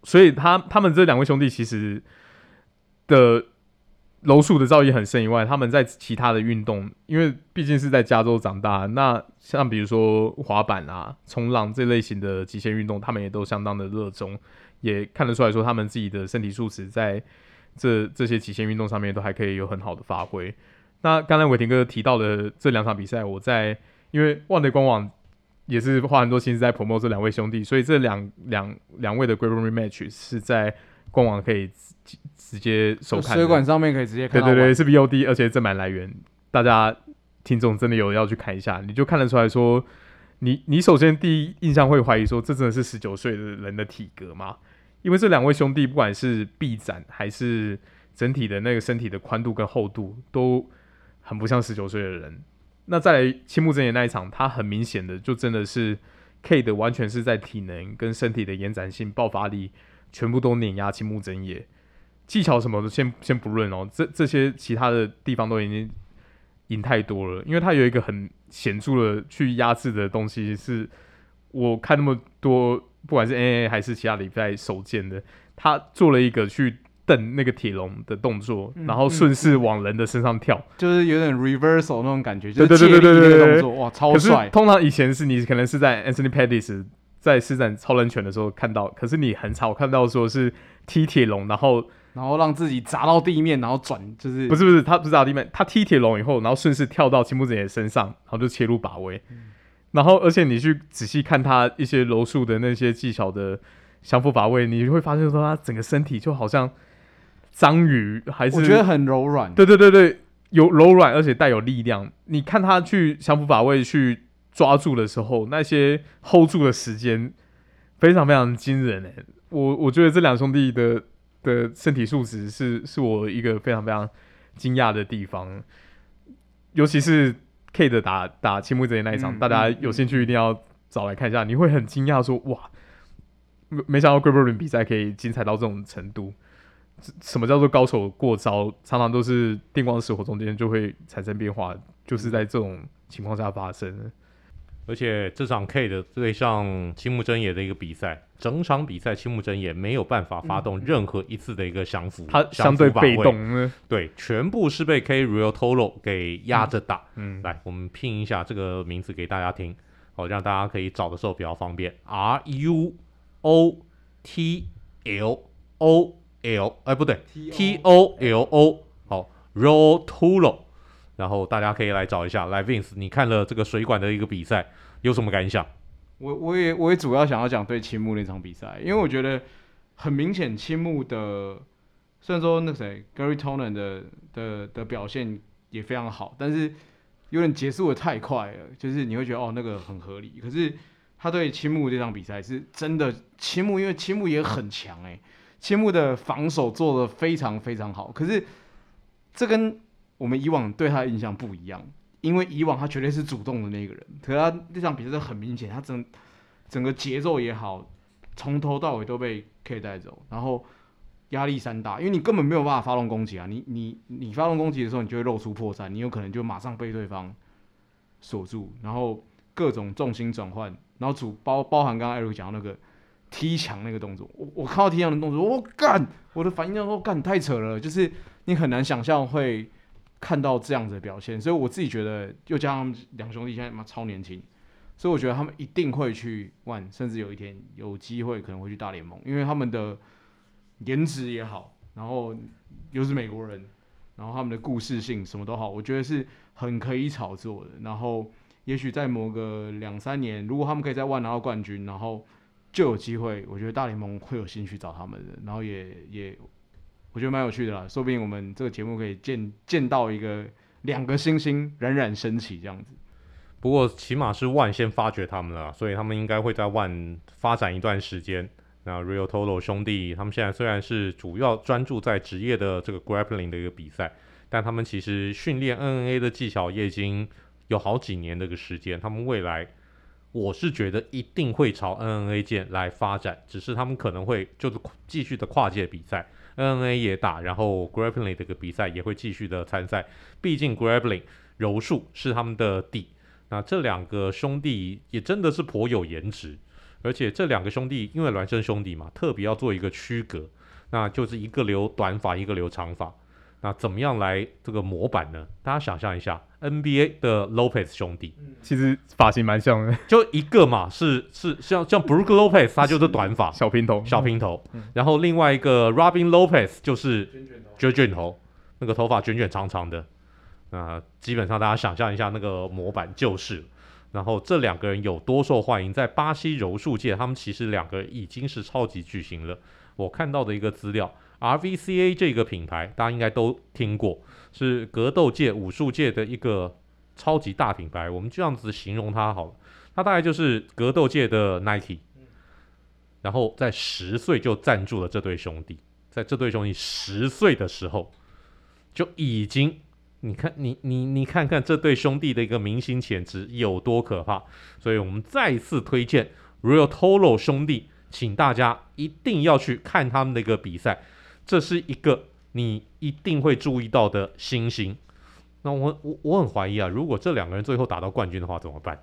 所以他他们这两位兄弟其实的。柔术的造诣很深以外，他们在其他的运动，因为毕竟是在加州长大，那像比如说滑板啊、冲浪这类型的极限运动，他们也都相当的热衷，也看得出来说他们自己的身体素质在这这些极限运动上面都还可以有很好的发挥。那刚才伟霆哥提到的这两场比赛，我在因为万德官网也是花很多心思在 promote 这两位兄弟，所以这两两两位的 g r a p p l i n match 是在官网可以。直直接收看，水管上面可以直接看。对对对，是 VOD，而且正版来源，大家听众真的有要去看一下，你就看得出来说，你你首先第一印象会怀疑说，这真的是十九岁的人的体格吗？因为这两位兄弟不管是臂展还是整体的那个身体的宽度跟厚度，都很不像十九岁的人。那再来青木真也那一场，他很明显的就真的是 K 的完全是在体能跟身体的延展性、爆发力，全部都碾压青木真也。技巧什么的先先不论哦，这这些其他的地方都已经赢太多了，因为他有一个很显著的去压制的东西，是我看那么多，不管是 NA 还是其他比赛手贱的，他做了一个去蹬那个铁笼的动作，嗯、然后顺势往人的身上跳，就是有点 reversal 那种感觉，就是借力那个动作，哇，超帅！通常以前是你可能是在 Anthony Pettis 在施展超人拳的时候看到，可是你很少看到说是踢铁笼，然后。然后让自己砸到地面，然后转，就是不是不是，他不是砸到地面，他踢铁笼以后，然后顺势跳到青木子也身上，然后就切入把位。嗯、然后，而且你去仔细看他一些柔术的那些技巧的降服把位，你会发现说他整个身体就好像章鱼，还是我觉得很柔软。对对对对，有柔软，而且带有力量。你看他去降服把位去抓住的时候，那些 hold 住的时间非常非常惊人诶。我我觉得这两兄弟的。的身体素质是是我一个非常非常惊讶的地方，尤其是 K 的打打青木泽也那一场，嗯、大家有兴趣一定要找来看一下，嗯、你会很惊讶说哇，没没想到 Grappling 比赛可以精彩到这种程度。什么叫做高手过招？常常都是电光石火中间就会产生变化，就是在这种情况下发生。而且这场 K 的对上青木真也的一个比赛，整场比赛青木真也没有办法发动任何一次的一个降服，他相对被动，对，全部是被 K Real Tolo 给压着打。嗯，来，我们拼一下这个名字给大家听，好，让大家可以找的时候比较方便。R U O T L O L，哎，不对，T O L O，好，Real Toro。然后大家可以来找一下，来 Vince，你看了这个水管的一个比赛，有什么感想？我我也我也主要想要讲对青木那场比赛，因为我觉得很明显青木的，虽然说那谁 Gary t o n e n 的的的表现也非常好，但是有点结束的太快了，就是你会觉得哦那个很合理，可是他对青木这场比赛是真的，青木因为青木也很强哎，青木的防守做得非常非常好，可是这跟我们以往对他的印象不一样，因为以往他绝对是主动的那个人，可是他这场比赛很明显，他整整个节奏也好，从头到尾都被 K 带走，然后压力山大，因为你根本没有办法发动攻击啊，你你你发动攻击的时候，你就会露出破绽，你有可能就马上被对方锁住，然后各种重心转换，然后主包包含刚刚艾瑞讲到那个踢墙那个动作，我我看到踢墙的动作，我干，我的反应叫做干太扯了，就是你很难想象会。看到这样子的表现，所以我自己觉得，又加上两兄弟现在妈超年轻，所以我觉得他们一定会去万甚至有一天有机会可能会去大联盟，因为他们的颜值也好，然后又是美国人，然后他们的故事性什么都好，我觉得是很可以炒作的。然后也许在某个两三年，如果他们可以在万拿到冠军，然后就有机会，我觉得大联盟会有兴趣找他们的，然后也也。我觉得蛮有趣的啦，说不定我们这个节目可以见见到一个两个星星冉冉升起这样子。不过起码是 ONE 先发掘他们了，所以他们应该会在 ONE 发展一段时间。那 Real Toro 兄弟他们现在虽然是主要专注在职业的这个 Grappling 的一个比赛，但他们其实训练 NNA 的技巧也已经有好几年的一个时间。他们未来我是觉得一定会朝 NNA 界来发展，只是他们可能会就是继续的跨界比赛。NNA 也打，然后 Grappling 这个比赛也会继续的参赛。毕竟 Grappling 柔术是他们的底。那这两个兄弟也真的是颇有颜值，而且这两个兄弟因为孪生兄弟嘛，特别要做一个区隔，那就是一个留短发，一个留长发。那怎么样来这个模板呢？大家想象一下，NBA 的 Lopez 兄弟，其实发型蛮像的，就一个嘛，是是像像 Brook Lopez，他就是短发，小平头，小平头。嗯、然后另外一个 Robin Lopez 就是卷卷头，那个头发卷卷长长的。那基本上大家想象一下那个模板就是。然后这两个人有多受欢迎，在巴西柔术界，他们其实两个已经是超级巨星了。我看到的一个资料。RVCA 这个品牌，大家应该都听过，是格斗界、武术界的一个超级大品牌，我们这样子形容它好了，它大概就是格斗界的 Nike，然后在十岁就赞助了这对兄弟，在这对兄弟十岁的时候就已经。你看，你你你看看这对兄弟的一个明星潜质有多可怕，所以我们再次推荐 Real Toro 兄弟，请大家一定要去看他们的一个比赛，这是一个你一定会注意到的新星。那我我我很怀疑啊，如果这两个人最后打到冠军的话怎么办？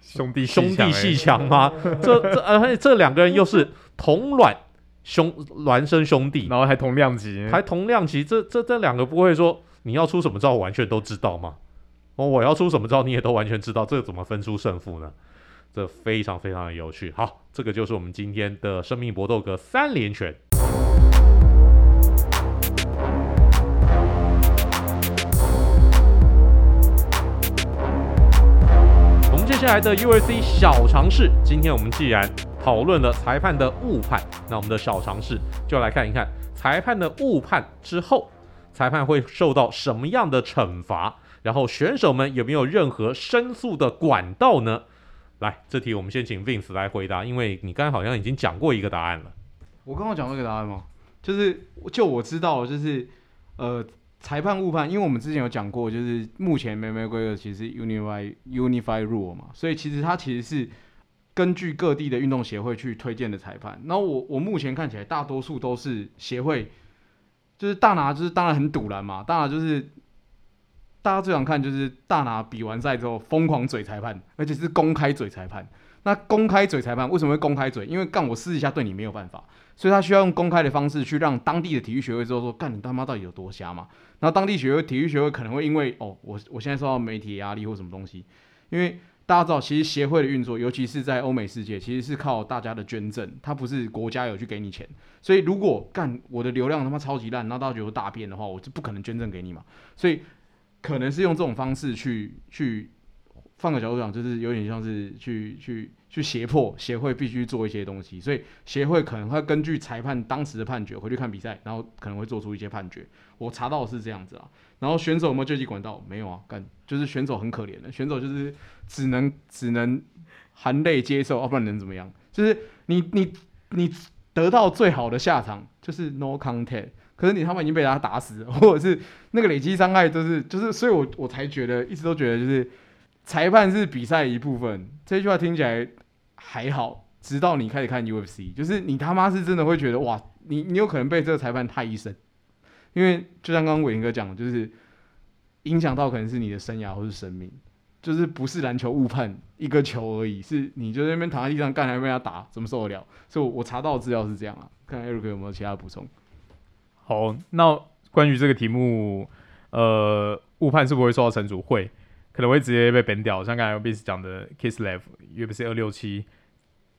兄弟兄弟戏强吗？这这呃这两个人又是同卵兄孪生兄弟，然后还同量级，还同量级，这这这两个不会说。你要出什么招，我完全都知道吗？哦，我要出什么招，你也都完全知道，这怎么分出胜负呢？这非常非常的有趣。好，这个就是我们今天的生命搏斗格三连拳。下来的 UFC 小尝试，今天我们既然讨论了裁判的误判，那我们的小尝试就来看一看裁判的误判之后。裁判会受到什么样的惩罚？然后选手们有没有任何申诉的管道呢？来，这题我们先请 Vince 来回答，因为你刚才好像已经讲过一个答案了。我刚刚讲过一个答案吗？就是就我知道，就是呃，裁判误判，因为我们之前有讲过，就是目前美美规则其实 Unify Unify Rule 嘛，所以其实它其实是根据各地的运动协会去推荐的裁判。那我我目前看起来，大多数都是协会。就是大拿，就是当然很赌烂嘛。大拿就是大家最想看，就是大拿比完赛之后疯狂嘴裁判，而且是公开嘴裁判。那公开嘴裁判为什么会公开嘴？因为干我私底下对你没有办法，所以他需要用公开的方式去让当地的体育学会之后说，干你他妈到底有多瞎嘛？然后当地学会体育学会可能会因为哦，我我现在受到媒体压力或什么东西，因为。大家知道，其实协会的运作，尤其是在欧美世界，其实是靠大家的捐赠，它不是国家有去给你钱。所以，如果干我的流量他妈超级烂，然后大家觉得大便的话，我就不可能捐赠给你嘛。所以，可能是用这种方式去去，换个角度讲，就是有点像是去去去胁迫协会必须做一些东西。所以，协会可能会根据裁判当时的判决回去看比赛，然后可能会做出一些判决。我查到是这样子啊。然后选手有没有救济管道？没有啊，干就是选手很可怜的，选手就是只能只能含泪接受，要、啊、不然能怎么样？就是你你你得到最好的下场就是 no contact，可是你他妈已经被他打死了，或者是那个累积伤害就是就是，所以我我才觉得一直都觉得就是裁判是比赛一部分，这句话听起来还好，直到你开始看 UFC，就是你他妈是真的会觉得哇，你你有可能被这个裁判太医生。因为就像刚刚伟霆哥讲的，就是影响到可能是你的生涯或是生命，就是不是篮球误判一个球而已，是你就在那边躺在地上干还被他打，怎么受得了？所以我，查到资料是这样啊。看 Eric 有没有其他补充？好，那关于这个题目，呃，误判是不会受到惩处，会可能会直接被贬掉。像刚才 Vince 讲的 Kislev UFC 二六七，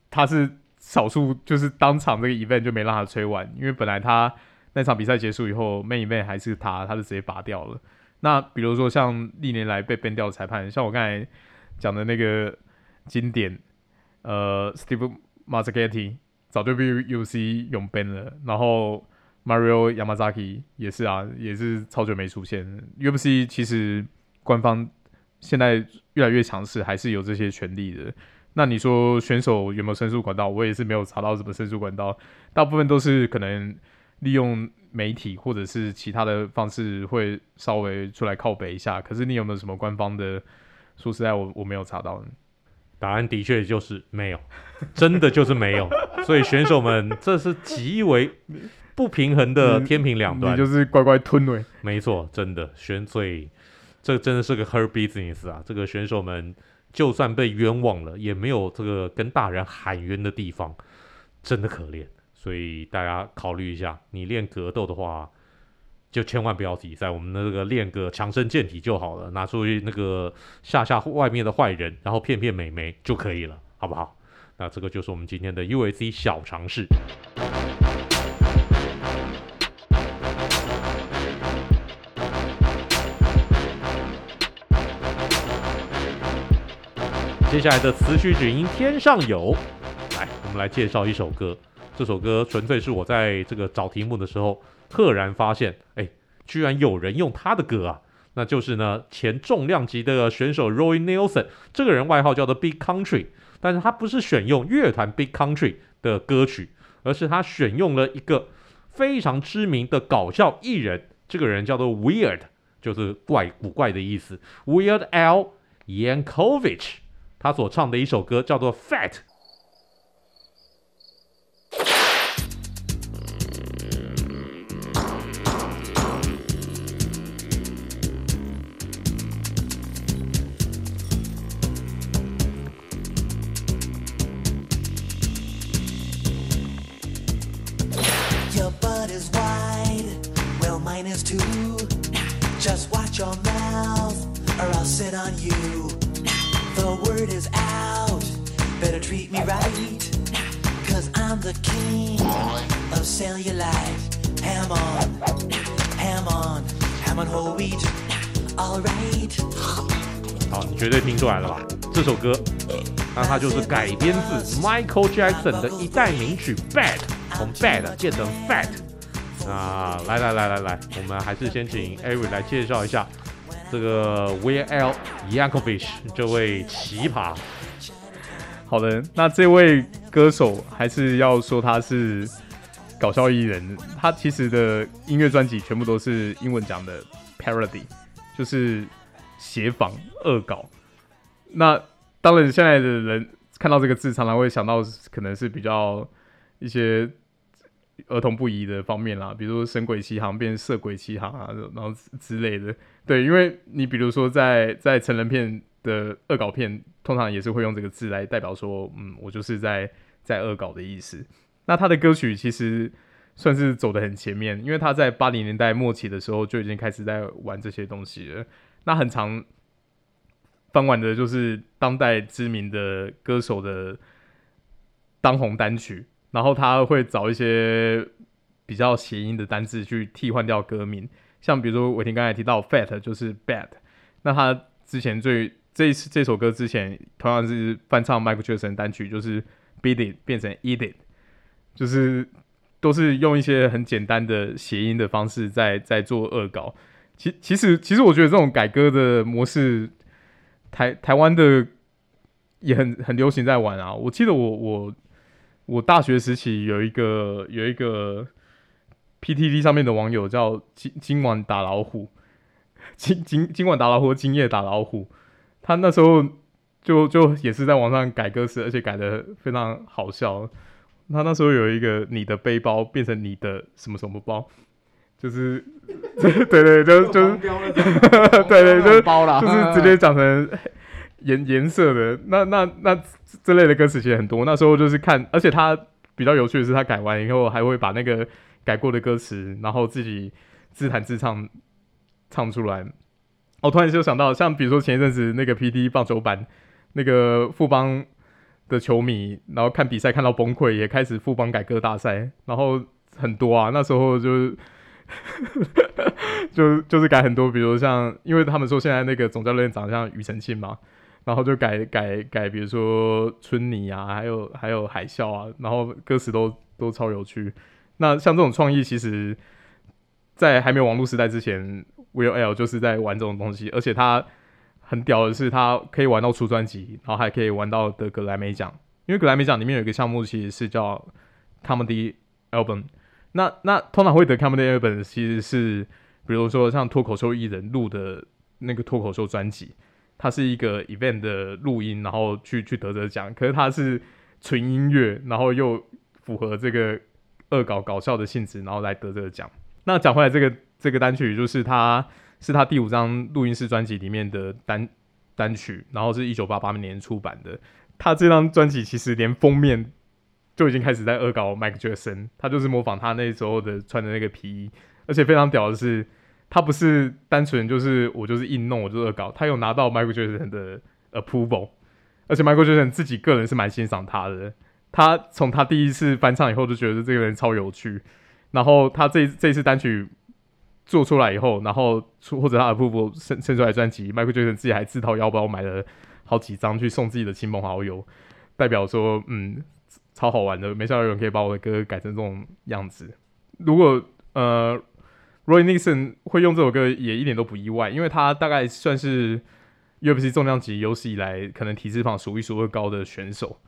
他是少数就是当场这个 event 就没让他吹完，因为本来他。那场比赛结束以后，main event 还是他，他就直接拔掉了。那比如说像历年来被贬掉的裁判，像我刚才讲的那个经典，呃，Steve Mazzagatti 早就被 U C 永贬了。然后 Mario Yamazaki 也是啊，也是超久没出现。UFC 其实官方现在越来越强势，还是有这些权利的。那你说选手有没有申诉管道？我也是没有查到什么申诉管道，大部分都是可能。利用媒体或者是其他的方式会稍微出来靠北一下，可是你有没有什么官方的？说实在我，我我没有查到。答案的确就是没有，真的就是没有。所以选手们这是极为不平衡的天平两端，就是乖乖吞了。没错，真的选，所以这真的是个 her business 啊！这个选手们就算被冤枉了，也没有这个跟大人喊冤的地方，真的可怜。所以大家考虑一下，你练格斗的话，就千万不要比赛。我们的那个练个强身健体就好了，拿出去那个吓吓外面的坏人，然后骗骗美眉就可以了，好不好？那这个就是我们今天的 UFC 小尝试。接下来的词曲只应天上有，来，我们来介绍一首歌。这首歌纯粹是我在这个找题目的时候，赫然发现，哎，居然有人用他的歌啊那就是呢前重量级的选手 Roy Nelson，这个人外号叫做 Big Country，但是他不是选用乐团 Big Country 的歌曲，而是他选用了一个非常知名的搞笑艺人，这个人叫做 Weird，就是怪古怪的意思，Weird L Yankovich 他所唱的一首歌叫做 Fat。好，你绝对听出来了吧？这首歌，那它就是改编自 Michael Jackson 的一代名曲《Bad》，从 Bad 变成 Fat。啊来来来来来，我们还是先请 Eric 来介绍一下这个 Will Yankovic 这位奇葩。好的，那这位歌手还是要说他是搞笑艺人，他其实的音乐专辑全部都是英文讲的 parody，就是。谐仿、恶搞，那当然，现在的人看到这个字，常常会想到可能是比较一些儿童不宜的方面啦，比如说《神鬼奇航》变《色鬼奇航》啊，然后之类的。对，因为你比如说在在成人片的恶搞片，通常也是会用这个字来代表说，嗯，我就是在在恶搞的意思。那他的歌曲其实算是走得很前面，因为他在八零年代末期的时候就已经开始在玩这些东西了。那很常翻玩的就是当代知名的歌手的当红单曲，然后他会找一些比较谐音的单字去替换掉歌名，像比如说伟霆刚才提到 Fat 就是 Bad，那他之前最这一次这首歌之前同样是翻唱 Michael Jackson 单曲，就是 Beat It 变成 Eat It，就是都是用一些很简单的谐音的方式在在做恶搞。其其实其实我觉得这种改歌的模式，台台湾的也很很流行在玩啊。我记得我我我大学时期有一个有一个 PTT 上面的网友叫今今晚打老虎，今今今晚打老虎，今夜打老虎。他那时候就就也是在网上改歌词，而且改的非常好笑。他那时候有一个你的背包变成你的什么什么包。就是，对对，就 就是，对对，就是包了，就是直接讲成颜颜色的。那那那这类的歌词其实很多。那时候就是看，而且他比较有趣的是，他改完以后还会把那个改过的歌词，然后自己自弹自唱唱出来。我突然就想到，像比如说前一阵子那个 P. D. 棒球版，那个富邦的球迷，然后看比赛看到崩溃，也开始富邦改歌大赛，然后很多啊。那时候就是。就就是改很多，比如像，因为他们说现在那个总教练长得像庾澄庆嘛，然后就改改改，比如说春泥啊，还有还有海啸啊，然后歌词都都超有趣。那像这种创意，其实，在还没有网络时代之前，Will L 就是在玩这种东西，而且他很屌的是，他可以玩到出专辑，然后还可以玩到得格莱美奖，因为格莱美奖里面有一个项目，其实是叫 Comedy Album。那那通常会得 Comedy Album 其实是，比如说像脱口秀艺人录的那个脱口秀专辑，它是一个 event 的录音，然后去去得这个奖。可是它是纯音乐，然后又符合这个恶搞搞笑的性质，然后来得这个奖。那讲回来，这个这个单曲就是它是他第五张录音室专辑里面的单单曲，然后是一九八八年出版的。他这张专辑其实连封面。就已经开始在恶搞 Michael Jackson，他就是模仿他那时候的穿的那个皮衣，而且非常屌的是，他不是单纯就是我就是硬弄，我就恶搞，他有拿到 Michael Jackson 的 approval，而且 Michael Jackson 自己个人是蛮欣赏他的，他从他第一次翻唱以后就觉得这个人超有趣，然后他这这次单曲做出来以后，然后出或者他 approval 生生出来专辑，Michael Jackson 自己还自掏腰包买了好几张去送自己的亲朋好友，代表说嗯。超好玩的，没想到有人可以把我的歌改成这种样子。如果呃 Roy Nixon 会用这首歌也一点都不意外，因为他大概算是 UFC 重量级有史以来可能体脂肪数一数二高的选手。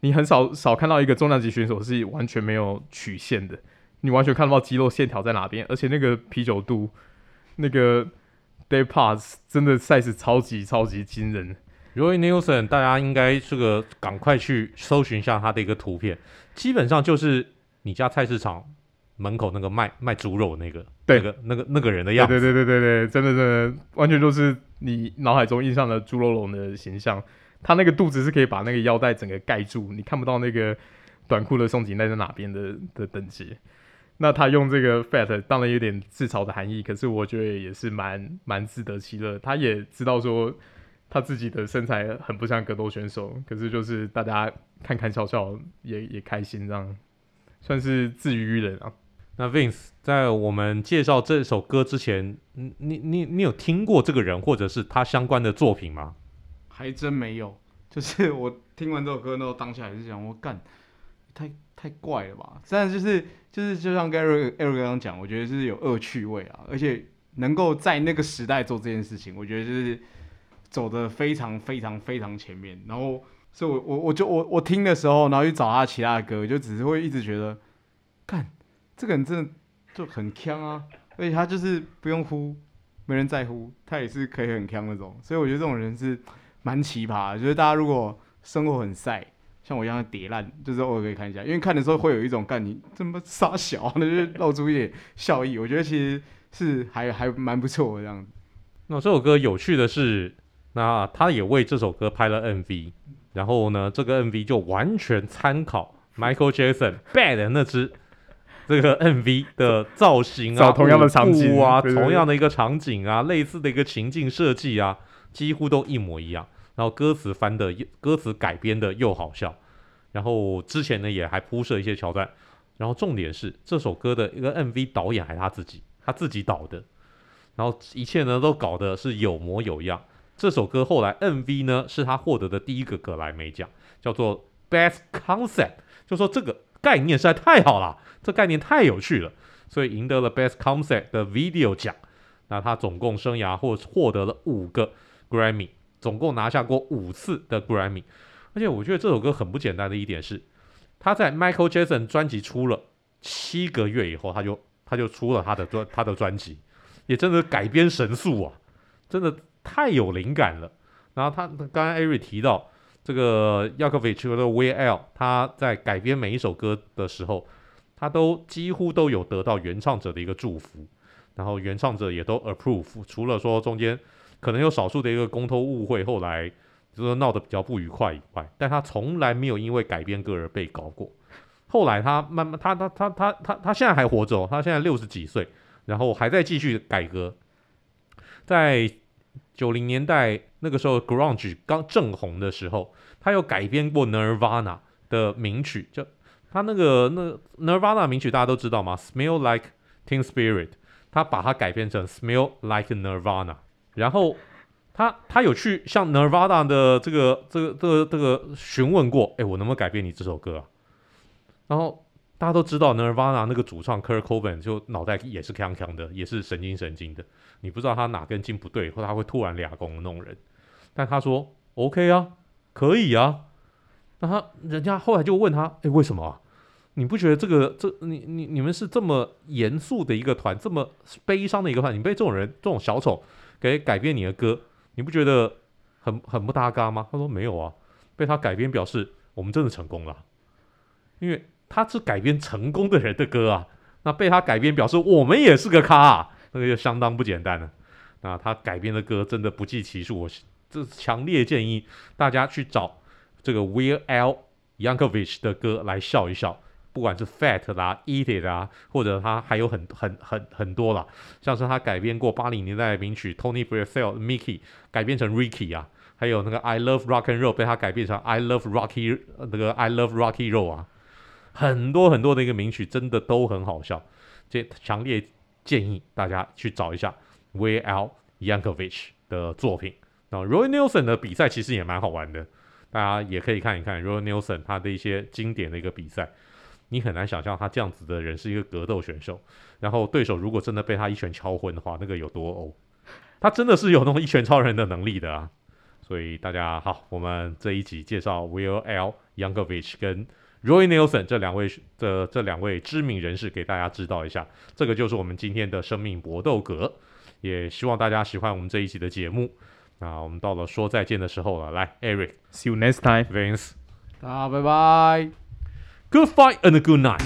你很少少看到一个重量级选手是完全没有曲线的，你完全看不到肌肉线条在哪边，而且那个啤酒肚，那个 day pass 真的 size 超级超级惊人。Roy Nelson，大家应该这个赶快去搜寻一下他的一个图片，基本上就是你家菜市场门口那个卖卖猪肉那个，对那个那个那个人的样子，对对对对对，真的真的完全就是你脑海中印象的猪肉龙的形象。他那个肚子是可以把那个腰带整个盖住，你看不到那个短裤的松紧带在哪边的的等级。那他用这个 fat 当然有点自嘲的含义，可是我觉得也是蛮蛮自得其乐。他也知道说他自己的身材很不像格斗选手，可是就是大家看看笑笑也也开心，这样算是自娱于人啊。那 Vince 在我们介绍这首歌之前，你你你有听过这个人或者是他相关的作品吗？还真没有，就是我听完这首歌，那当下还是想，我干，太太怪了吧？但就是就是，就像 Gary Eric 刚刚讲，我觉得是有恶趣味啊，而且能够在那个时代做这件事情，我觉得就是走的非常非常非常前面。然后，所以我我我就我我听的时候，然后去找他其他的歌，就只是会一直觉得，干，这个人真的就很锵啊，而且他就是不用呼，没人在乎，他也是可以很锵那种。所以我觉得这种人是。蛮奇葩的，就是大家如果生活很晒，像我一样叠烂，就是偶尔可以看一下，因为看的时候会有一种干你这么傻小，那就露出一点笑意。我觉得其实是还 还蛮不错的这样子。那这首歌有趣的是，那他也为这首歌拍了 MV，然后呢，这个 MV 就完全参考 Michael Jackson Bad 那支这个 MV 的造型啊，同样的场景啊，对对对。同样的一个场景啊，类似的一个情境设计啊，几乎都一模一样。然后歌词翻的，歌词改编的又好笑，然后之前呢也还铺设一些桥段，然后重点是这首歌的一个 MV 导演还是他自己，他自己导的，然后一切呢都搞得是有模有样。这首歌后来 MV 呢是他获得的第一个格莱美奖，叫做 Best Concept，就说这个概念实在太好了，这概念太有趣了，所以赢得了 Best Concept 的 Video 奖。那他总共生涯获获得了五个 Grammy。总共拿下过五次的 Grammy，而且我觉得这首歌很不简单的一点是，他在 Michael Jackson 专辑出了七个月以后，他就他就出了他的专他的专辑，也真的改编神速啊，真的太有灵感了。然后他刚刚艾瑞提到这个 Yankovic 的 WEEL 他在改编每一首歌的时候，他都几乎都有得到原唱者的一个祝福，然后原唱者也都 approve，除了说中间。可能有少数的一个公偷误会，后来就是闹得比较不愉快以外，但他从来没有因为改编歌而被搞过。后来他慢慢，他他他他他他现在还活着哦，他现在六十几岁，然后还在继续改歌。在九零年代那个时候，grunge 刚正红的时候，他有改编过 Nirvana 的名曲，就他那个那 Nirvana 名曲大家都知道吗？Smell Like Teen Spirit，他把它改编成 Smell Like Nirvana。然后他他有去向 Nirvana 的这个这个这个这个询问过，哎，我能不能改编你这首歌啊？然后大家都知道 Nirvana 那个主唱 Kurt Cobain 就脑袋也是锵锵的，也是神经神经的，你不知道他哪根筋不对，或他会突然俩攻的那种人。但他说 OK 啊，可以啊。那他人家后来就问他，哎，为什么啊？你不觉得这个这你你你们是这么严肃的一个团，这么悲伤的一个团，你被这种人这种小丑？给改编你的歌，你不觉得很很不搭嘎吗？他说没有啊，被他改编表示我们真的成功了，因为他是改编成功的人的歌啊。那被他改编表示我们也是个咖啊，那个就相当不简单了。那他改编的歌真的不计其数，我这强烈建议大家去找这个 WEAR L Yankovic 的歌来笑一笑。不管是 Fat 啦，Eat It 啊，或者他还有很很很很多啦，像是他改编过八零年代的名曲 Tony Braxton Mickey 改编成 Ricky 啊，还有那个 I Love Rock and Roll 被他改编成 I Love Rocky 那个 I Love Rocky Roll 啊，很多很多的一个名曲真的都很好笑，这强烈建议大家去找一下 Weird Al Yankovic 的作品。那 Roy Nelson 的比赛其实也蛮好玩的，大家也可以看一看 Roy Nelson 他的一些经典的一个比赛。你很难想象他这样子的人是一个格斗选手。然后对手如果真的被他一拳敲昏的话，那个有多欧？他真的是有那种一拳超人的能力的啊！所以大家好，我们这一集介绍 Will L. Yankovic 跟 Roy Nelson 这两位的这两位知名人士给大家知道一下，这个就是我们今天的生命搏斗格。也希望大家喜欢我们这一期的节目。那我们到了说再见的时候了，来，Eric，See you next time，Vince，大家拜拜，Good fight and a good night。